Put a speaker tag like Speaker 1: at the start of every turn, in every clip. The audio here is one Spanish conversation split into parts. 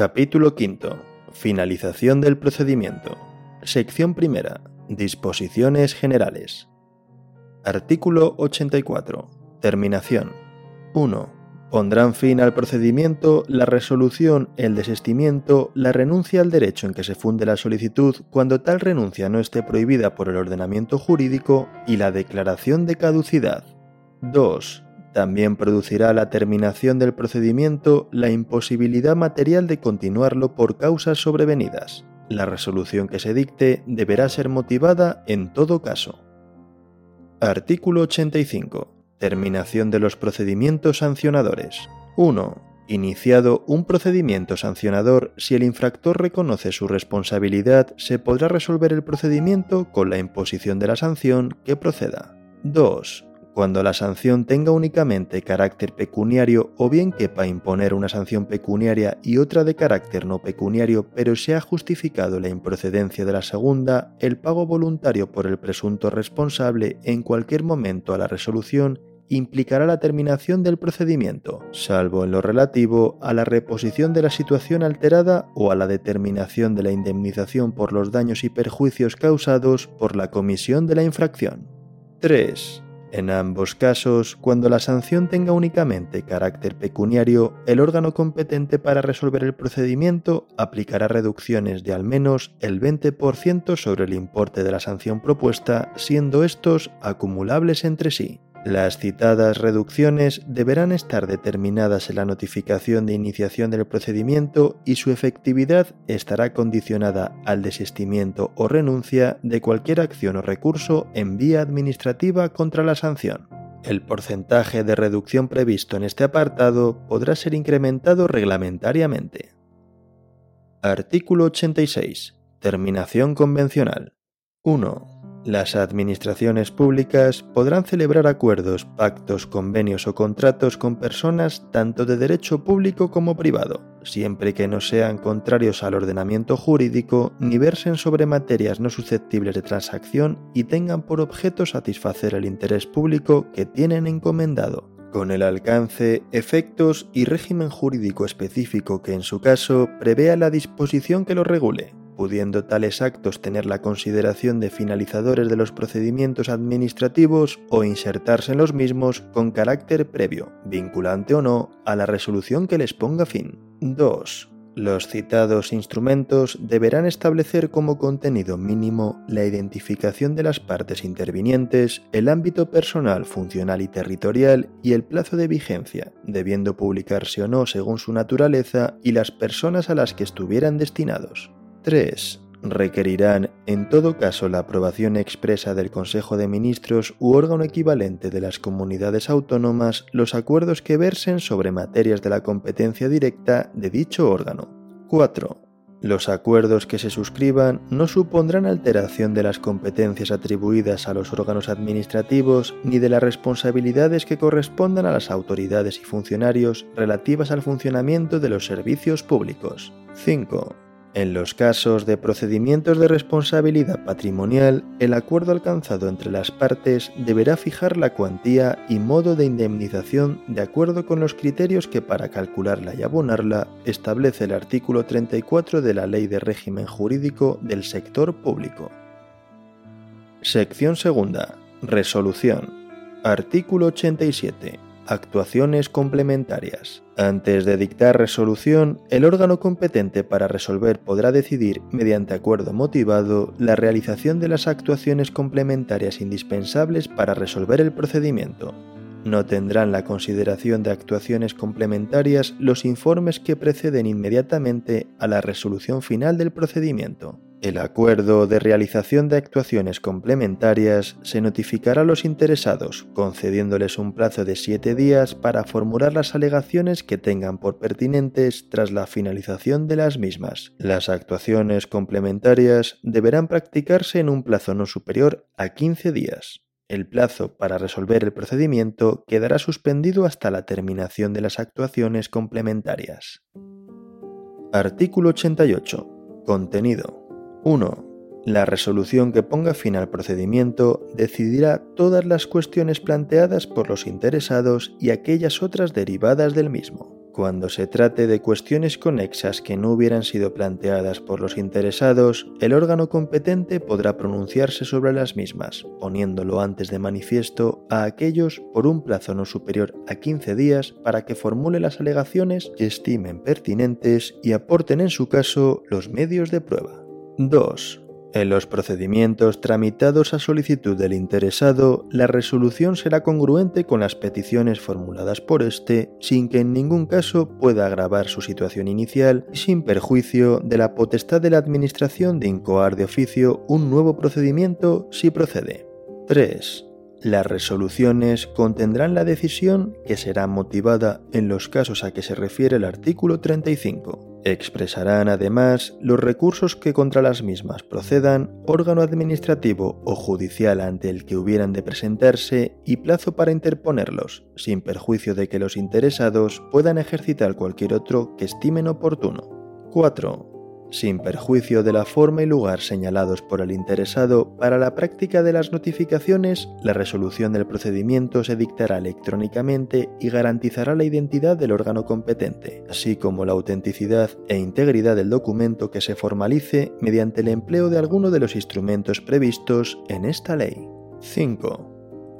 Speaker 1: Capítulo V. Finalización del procedimiento. Sección primera. Disposiciones generales. Artículo 84. Terminación. 1 pondrán fin al procedimiento la resolución, el desestimiento, la renuncia al derecho en que se funde la solicitud cuando tal renuncia no esté prohibida por el ordenamiento jurídico y la declaración de caducidad. 2. También producirá la terminación del procedimiento la imposibilidad material de continuarlo por causas sobrevenidas. La resolución que se dicte deberá ser motivada en todo caso. Artículo 85. Terminación de los procedimientos sancionadores. 1. Iniciado un procedimiento sancionador, si el infractor reconoce su responsabilidad, se podrá resolver el procedimiento con la imposición de la sanción que proceda. 2 cuando la sanción tenga únicamente carácter pecuniario o bien quepa imponer una sanción pecuniaria y otra de carácter no pecuniario, pero se ha justificado la improcedencia de la segunda, el pago voluntario por el presunto responsable en cualquier momento a la resolución implicará la terminación del procedimiento, salvo en lo relativo a la reposición de la situación alterada o a la determinación de la indemnización por los daños y perjuicios causados por la comisión de la infracción. 3. En ambos casos, cuando la sanción tenga únicamente carácter pecuniario, el órgano competente para resolver el procedimiento aplicará reducciones de al menos el 20% sobre el importe de la sanción propuesta, siendo estos acumulables entre sí. Las citadas reducciones deberán estar determinadas en la notificación de iniciación del procedimiento y su efectividad estará condicionada al desistimiento o renuncia de cualquier acción o recurso en vía administrativa contra la sanción. El porcentaje de reducción previsto en este apartado podrá ser incrementado reglamentariamente. Artículo 86. Terminación convencional. 1. Las administraciones públicas podrán celebrar acuerdos, pactos, convenios o contratos con personas tanto de derecho público como privado, siempre que no sean contrarios al ordenamiento jurídico ni versen sobre materias no susceptibles de transacción y tengan por objeto satisfacer el interés público que tienen encomendado, con el alcance, efectos y régimen jurídico específico que en su caso prevea la disposición que lo regule pudiendo tales actos tener la consideración de finalizadores de los procedimientos administrativos o insertarse en los mismos con carácter previo, vinculante o no, a la resolución que les ponga fin. 2. Los citados instrumentos deberán establecer como contenido mínimo la identificación de las partes intervinientes, el ámbito personal, funcional y territorial y el plazo de vigencia, debiendo publicarse o no según su naturaleza y las personas a las que estuvieran destinados. 3. Requerirán, en todo caso, la aprobación expresa del Consejo de Ministros u órgano equivalente de las comunidades autónomas los acuerdos que versen sobre materias de la competencia directa de dicho órgano. 4. Los acuerdos que se suscriban no supondrán alteración de las competencias atribuidas a los órganos administrativos ni de las responsabilidades que correspondan a las autoridades y funcionarios relativas al funcionamiento de los servicios públicos. 5. En los casos de procedimientos de responsabilidad patrimonial, el acuerdo alcanzado entre las partes deberá fijar la cuantía y modo de indemnización de acuerdo con los criterios que para calcularla y abonarla establece el artículo 34 de la Ley de Régimen Jurídico del Sector Público. Sección segunda. Resolución. Artículo 87 actuaciones complementarias. Antes de dictar resolución, el órgano competente para resolver podrá decidir, mediante acuerdo motivado, la realización de las actuaciones complementarias indispensables para resolver el procedimiento. No tendrán la consideración de actuaciones complementarias los informes que preceden inmediatamente a la resolución final del procedimiento. El acuerdo de realización de actuaciones complementarias se notificará a los interesados, concediéndoles un plazo de siete días para formular las alegaciones que tengan por pertinentes tras la finalización de las mismas. Las actuaciones complementarias deberán practicarse en un plazo no superior a 15 días. El plazo para resolver el procedimiento quedará suspendido hasta la terminación de las actuaciones complementarias. Artículo 88. Contenido. 1. La resolución que ponga fin al procedimiento decidirá todas las cuestiones planteadas por los interesados y aquellas otras derivadas del mismo. Cuando se trate de cuestiones conexas que no hubieran sido planteadas por los interesados, el órgano competente podrá pronunciarse sobre las mismas, poniéndolo antes de manifiesto a aquellos por un plazo no superior a 15 días para que formule las alegaciones que estimen pertinentes y aporten en su caso los medios de prueba. 2. En los procedimientos tramitados a solicitud del interesado, la resolución será congruente con las peticiones formuladas por éste, sin que en ningún caso pueda agravar su situación inicial y sin perjuicio de la potestad de la Administración de incoar de oficio un nuevo procedimiento si procede. 3. Las resoluciones contendrán la decisión que será motivada en los casos a que se refiere el artículo 35. Expresarán además los recursos que contra las mismas procedan, órgano administrativo o judicial ante el que hubieran de presentarse y plazo para interponerlos, sin perjuicio de que los interesados puedan ejercitar cualquier otro que estimen oportuno. 4 sin perjuicio de la forma y lugar señalados por el interesado, para la práctica de las notificaciones, la resolución del procedimiento se dictará electrónicamente y garantizará la identidad del órgano competente, así como la autenticidad e integridad del documento que se formalice mediante el empleo de alguno de los instrumentos previstos en esta ley. 5.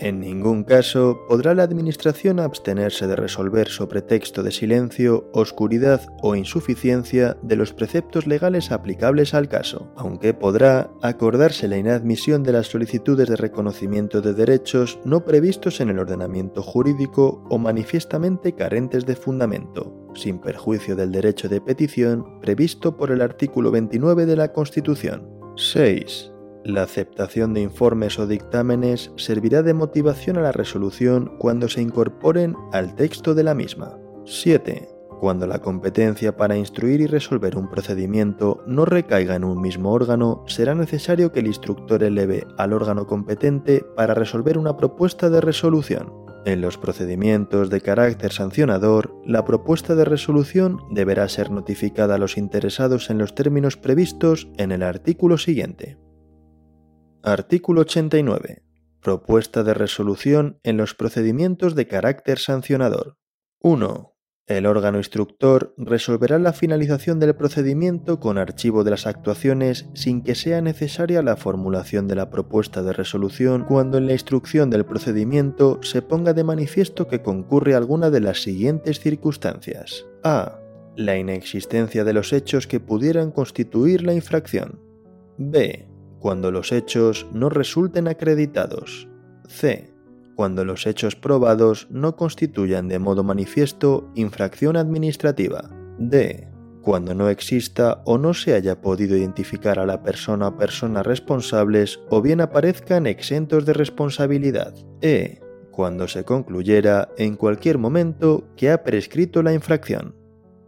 Speaker 1: En ningún caso podrá la Administración abstenerse de resolver sobre texto de silencio, oscuridad o insuficiencia de los preceptos legales aplicables al caso, aunque podrá acordarse la inadmisión de las solicitudes de reconocimiento de derechos no previstos en el ordenamiento jurídico o manifiestamente carentes de fundamento, sin perjuicio del derecho de petición previsto por el artículo 29 de la Constitución. 6. La aceptación de informes o dictámenes servirá de motivación a la resolución cuando se incorporen al texto de la misma. 7. Cuando la competencia para instruir y resolver un procedimiento no recaiga en un mismo órgano, será necesario que el instructor eleve al órgano competente para resolver una propuesta de resolución. En los procedimientos de carácter sancionador, la propuesta de resolución deberá ser notificada a los interesados en los términos previstos en el artículo siguiente. Artículo 89. Propuesta de resolución en los procedimientos de carácter sancionador. 1. El órgano instructor resolverá la finalización del procedimiento con archivo de las actuaciones sin que sea necesaria la formulación de la propuesta de resolución cuando en la instrucción del procedimiento se ponga de manifiesto que concurre alguna de las siguientes circunstancias. A. La inexistencia de los hechos que pudieran constituir la infracción. B cuando los hechos no resulten acreditados. C. Cuando los hechos probados no constituyan de modo manifiesto infracción administrativa. D. Cuando no exista o no se haya podido identificar a la persona o personas responsables o bien aparezcan exentos de responsabilidad. E. Cuando se concluyera en cualquier momento que ha prescrito la infracción.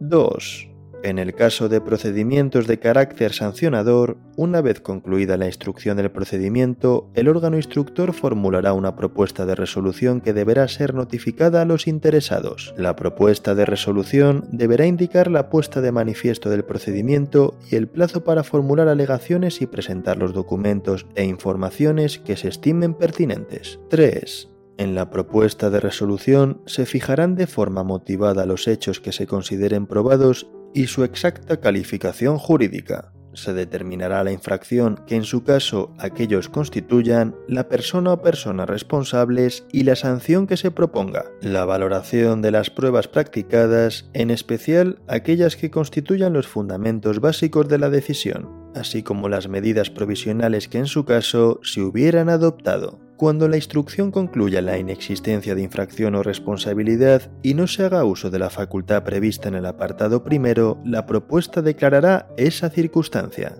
Speaker 1: 2. En el caso de procedimientos de carácter sancionador, una vez concluida la instrucción del procedimiento, el órgano instructor formulará una propuesta de resolución que deberá ser notificada a los interesados. La propuesta de resolución deberá indicar la puesta de manifiesto del procedimiento y el plazo para formular alegaciones y presentar los documentos e informaciones que se estimen pertinentes. 3. En la propuesta de resolución se fijarán de forma motivada los hechos que se consideren probados y su exacta calificación jurídica. Se determinará la infracción que en su caso aquellos constituyan, la persona o personas responsables y la sanción que se proponga. La valoración de las pruebas practicadas, en especial aquellas que constituyan los fundamentos básicos de la decisión, así como las medidas provisionales que en su caso se hubieran adoptado. Cuando la instrucción concluya la inexistencia de infracción o responsabilidad y no se haga uso de la facultad prevista en el apartado primero, la propuesta declarará esa circunstancia.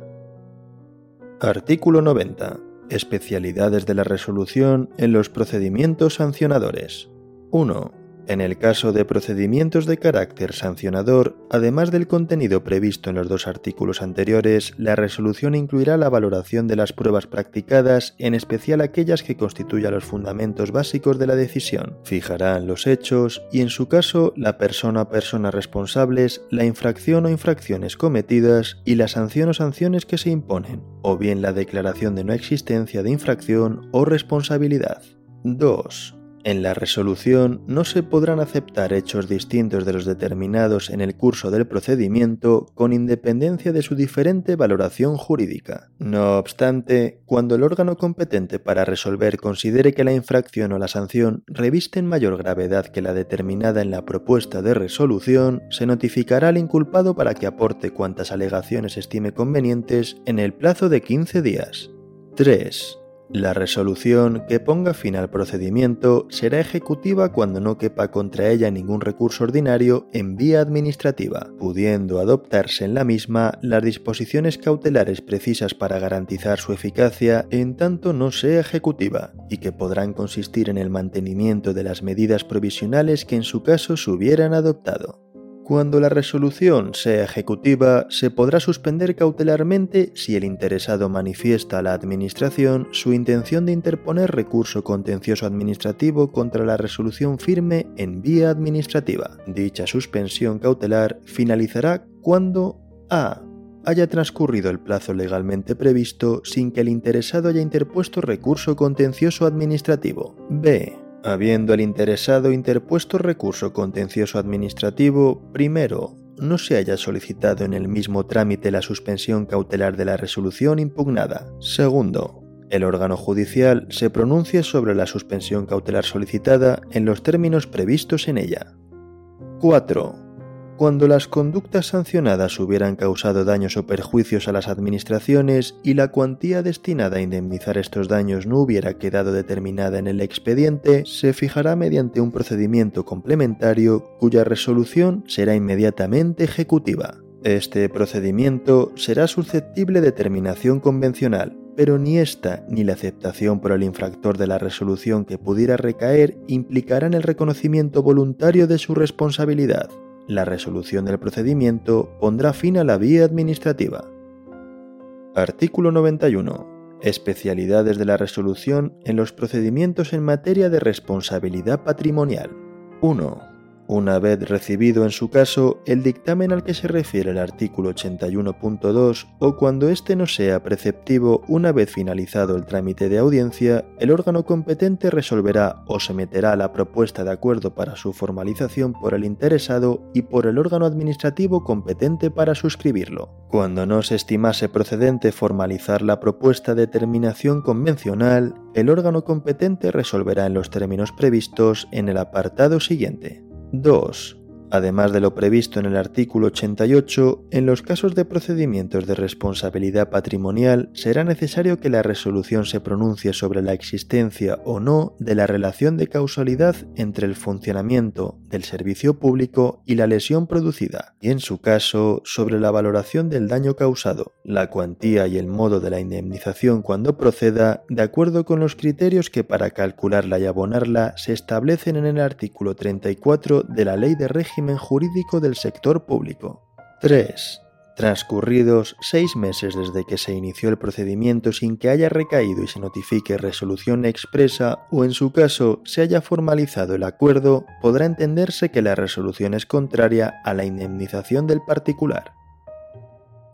Speaker 1: Artículo 90. Especialidades de la resolución en los procedimientos sancionadores. 1. En el caso de procedimientos de carácter sancionador, además del contenido previsto en los dos artículos anteriores, la resolución incluirá la valoración de las pruebas practicadas, en especial aquellas que constituyan los fundamentos básicos de la decisión. Fijarán los hechos y, en su caso, la persona o personas responsables, la infracción o infracciones cometidas y la sanción o sanciones que se imponen, o bien la declaración de no existencia de infracción o responsabilidad. 2 En la resolución no se podrán aceptar hechos distintos de los determinados en el curso del procedimiento con independencia de su diferente valoración jurídica. No obstante, cuando el órgano competente para resolver considere que la infracción o la sanción revisten mayor gravedad que la determinada en la propuesta de resolución, se notificará al inculpado para que aporte cuantas alegaciones estime convenientes en el plazo de 15 días. 3. La resolución que ponga fin al procedimiento será ejecutiva cuando no quepa contra ella ningún recurso ordinario en vía administrativa, pudiendo adoptarse en la misma las disposiciones cautelares precisas para garantizar su eficacia en tanto no sea ejecutiva, y que podrán consistir en el mantenimiento de las medidas provisionales que en su caso se hubieran adoptado. Cuando la resolución sea ejecutiva, se podrá suspender cautelarmente si el interesado manifiesta a la Administración su intención de interponer recurso contencioso administrativo contra la resolución firme en vía administrativa. Dicha suspensión cautelar finalizará cuando a haya transcurrido el plazo legalmente previsto sin que el interesado haya interpuesto recurso contencioso administrativo. B Habiendo el interesado interpuesto recurso contencioso administrativo, primero, no se haya solicitado en el mismo trámite la suspensión cautelar de la resolución impugnada. Segundo, el órgano judicial se pronuncie sobre la suspensión cautelar solicitada en los términos previstos en ella. 4 cuando las conductas sancionadas hubieran causado daños o perjuicios a las administraciones y la cuantía destinada a indemnizar estos daños no hubiera quedado determinada en el expediente, se fijará mediante un procedimiento complementario cuya resolución será inmediatamente ejecutiva. Este procedimiento será susceptible de terminación convencional, pero ni esta ni la aceptación por el infractor de la resolución que pudiera recaer implicarán el reconocimiento voluntario de su responsabilidad la resolución del procedimiento pondrá fin a la vía administrativa. Artículo 91. Especialidades de la resolución en los procedimientos en materia de responsabilidad patrimonial. 1 una vez recibido en su caso el dictamen al que se refiere el artículo 81.2 o cuando éste no sea preceptivo una vez finalizado el trámite de audiencia, el órgano competente resolverá o someterá la propuesta de acuerdo para su formalización por el interesado y por el órgano administrativo competente para suscribirlo. Cuando no se estimase procedente formalizar la propuesta de terminación convencional, el órgano competente resolverá en los términos previstos en el apartado siguiente. 2. Además de lo previsto en el artículo 88, en los casos de procedimientos de responsabilidad patrimonial será necesario que la resolución se pronuncie sobre la existencia o no de la relación de causalidad entre el funcionamiento del servicio público y la lesión producida, y en su caso sobre la valoración del daño causado, la cuantía y el modo de la indemnización cuando proceda, de acuerdo con los criterios que para calcularla y abonarla se establecen en el artículo 34 de la Ley de Régimen jurídico del sector público. 3. Transcurridos seis meses desde que se inició el procedimiento sin que haya recaído y se notifique resolución expresa o en su caso se haya formalizado el acuerdo, podrá entenderse que la resolución es contraria a la indemnización del particular.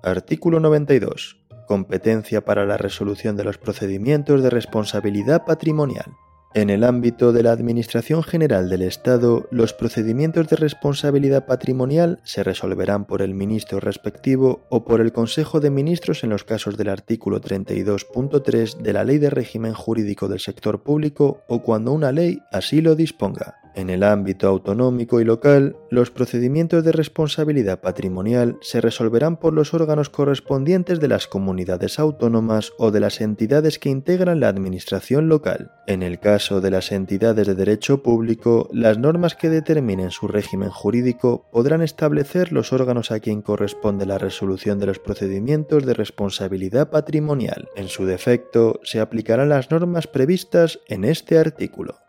Speaker 1: Artículo 92. Competencia para la resolución de los procedimientos de responsabilidad patrimonial. En el ámbito de la Administración General del Estado, los procedimientos de responsabilidad patrimonial se resolverán por el ministro respectivo o por el Consejo de Ministros en los casos del artículo 32.3 de la Ley de Régimen Jurídico del Sector Público o cuando una ley así lo disponga. En el ámbito autonómico y local, los procedimientos de responsabilidad patrimonial se resolverán por los órganos correspondientes de las comunidades autónomas o de las entidades que integran la administración local. En el caso de las entidades de derecho público, las normas que determinen su régimen jurídico podrán establecer los órganos a quien corresponde la resolución de los procedimientos de responsabilidad patrimonial. En su defecto, se aplicarán las normas previstas en este artículo.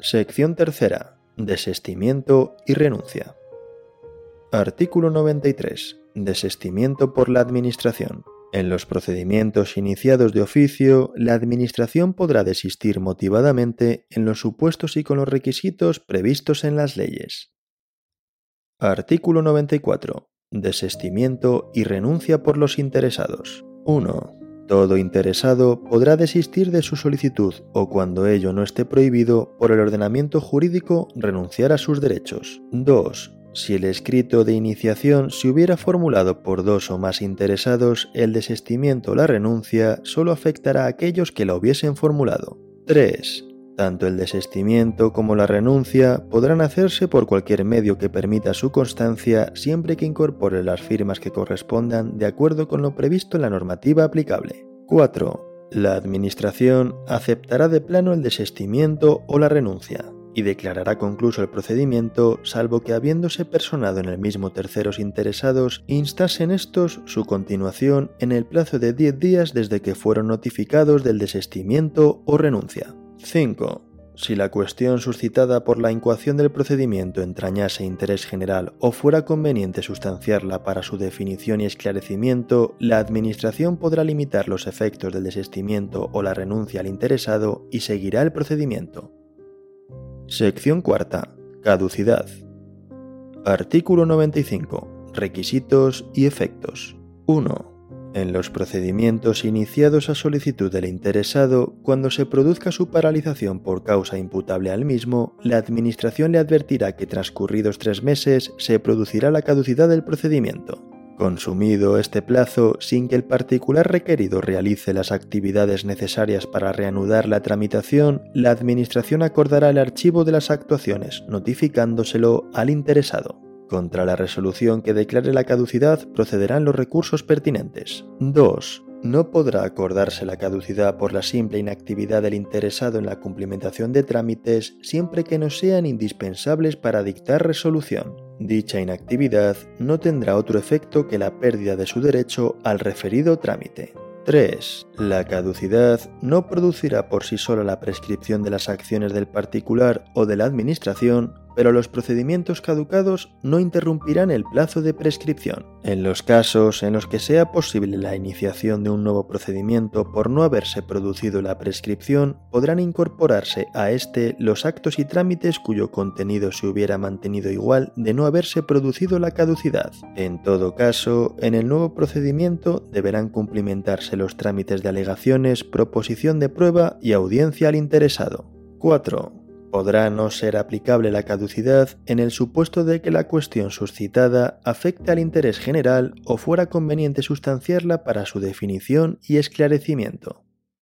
Speaker 1: Sección tercera. Desestimiento y renuncia. Artículo 93. Desestimiento por la Administración. En los procedimientos iniciados de oficio, la Administración podrá desistir motivadamente en los supuestos y con los requisitos previstos en las leyes. Artículo 94. Desestimiento y renuncia por los interesados. 1. Todo interesado podrá desistir de su solicitud o cuando ello no esté prohibido por el ordenamiento jurídico renunciar a sus derechos. 2. Si el escrito de iniciación se hubiera formulado por dos o más interesados, el desistimiento o la renuncia solo afectará a aquellos que la hubiesen formulado. 3. Tanto el desistimiento como la renuncia podrán hacerse por cualquier medio que permita su constancia siempre que incorpore las firmas que correspondan de acuerdo con lo previsto en la normativa aplicable. 4. La Administración aceptará de plano el desistimiento o la renuncia y declarará concluso el procedimiento salvo que habiéndose personado en el mismo terceros interesados instasen estos su continuación en el plazo de 10 días desde que fueron notificados del desistimiento o renuncia. 5. Si la cuestión suscitada por la incoación del procedimiento entrañase interés general o fuera conveniente sustanciarla para su definición y esclarecimiento, la Administración podrá limitar los efectos del desistimiento o la renuncia al interesado y seguirá el procedimiento. Sección cuarta. Caducidad. Artículo 95. Requisitos y efectos. 1. En los procedimientos iniciados a solicitud del interesado, cuando se produzca su paralización por causa imputable al mismo, la Administración le advertirá que transcurridos tres meses se producirá la caducidad del procedimiento. Consumido este plazo, sin que el particular requerido realice las actividades necesarias para reanudar la tramitación, la Administración acordará el archivo de las actuaciones, notificándoselo al interesado. Contra la resolución que declare la caducidad procederán los recursos pertinentes. 2. No podrá acordarse la caducidad por la simple inactividad del interesado en la cumplimentación de trámites siempre que no sean indispensables para dictar resolución. Dicha inactividad no tendrá otro efecto que la pérdida de su derecho al referido trámite. 3. La caducidad no producirá por sí sola la prescripción de las acciones del particular o de la Administración, pero los procedimientos caducados no interrumpirán el plazo de prescripción. En los casos en los que sea posible la iniciación de un nuevo procedimiento por no haberse producido la prescripción, podrán incorporarse a este los actos y trámites cuyo contenido se hubiera mantenido igual de no haberse producido la caducidad. En todo caso, en el nuevo procedimiento deberán cumplimentarse los trámites de alegaciones, proposición de prueba y audiencia al interesado. 4 podrá no ser aplicable la caducidad en el supuesto de que la cuestión suscitada afecte al interés general o fuera conveniente sustanciarla para su definición y esclarecimiento.